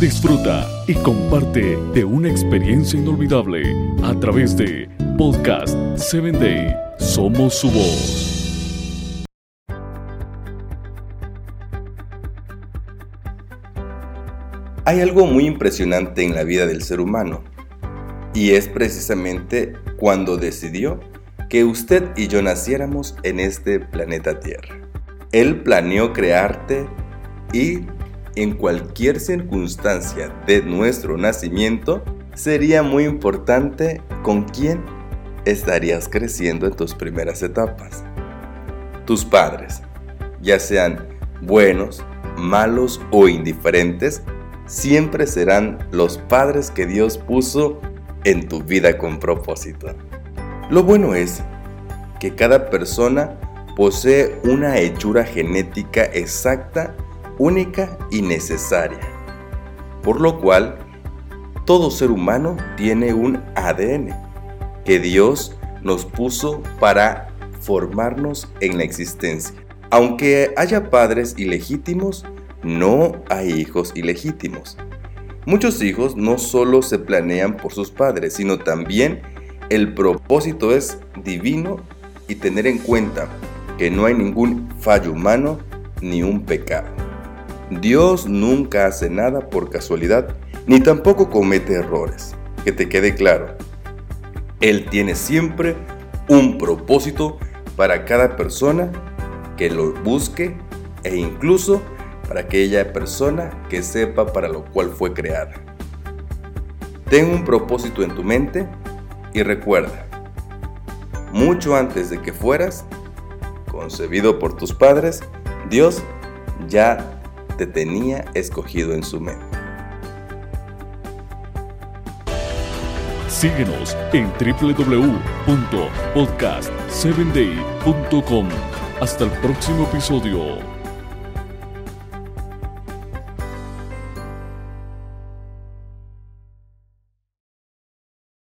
Disfruta y comparte de una experiencia inolvidable a través de Podcast 7 Day. Somos su voz. Hay algo muy impresionante en la vida del ser humano y es precisamente cuando decidió que usted y yo naciéramos en este planeta Tierra. Él planeó crearte y en cualquier circunstancia de nuestro nacimiento, sería muy importante con quién estarías creciendo en tus primeras etapas. Tus padres, ya sean buenos, malos o indiferentes, siempre serán los padres que Dios puso en tu vida con propósito. Lo bueno es que cada persona posee una hechura genética exacta única y necesaria, por lo cual todo ser humano tiene un ADN que Dios nos puso para formarnos en la existencia. Aunque haya padres ilegítimos, no hay hijos ilegítimos. Muchos hijos no solo se planean por sus padres, sino también el propósito es divino y tener en cuenta que no hay ningún fallo humano ni un pecado. Dios nunca hace nada por casualidad, ni tampoco comete errores. Que te quede claro. Él tiene siempre un propósito para cada persona que lo busque e incluso para aquella persona que sepa para lo cual fue creada. Ten un propósito en tu mente y recuerda, mucho antes de que fueras concebido por tus padres, Dios ya te tenía escogido en su mente. Síguenos en www.podcast7day.com. Hasta el próximo episodio.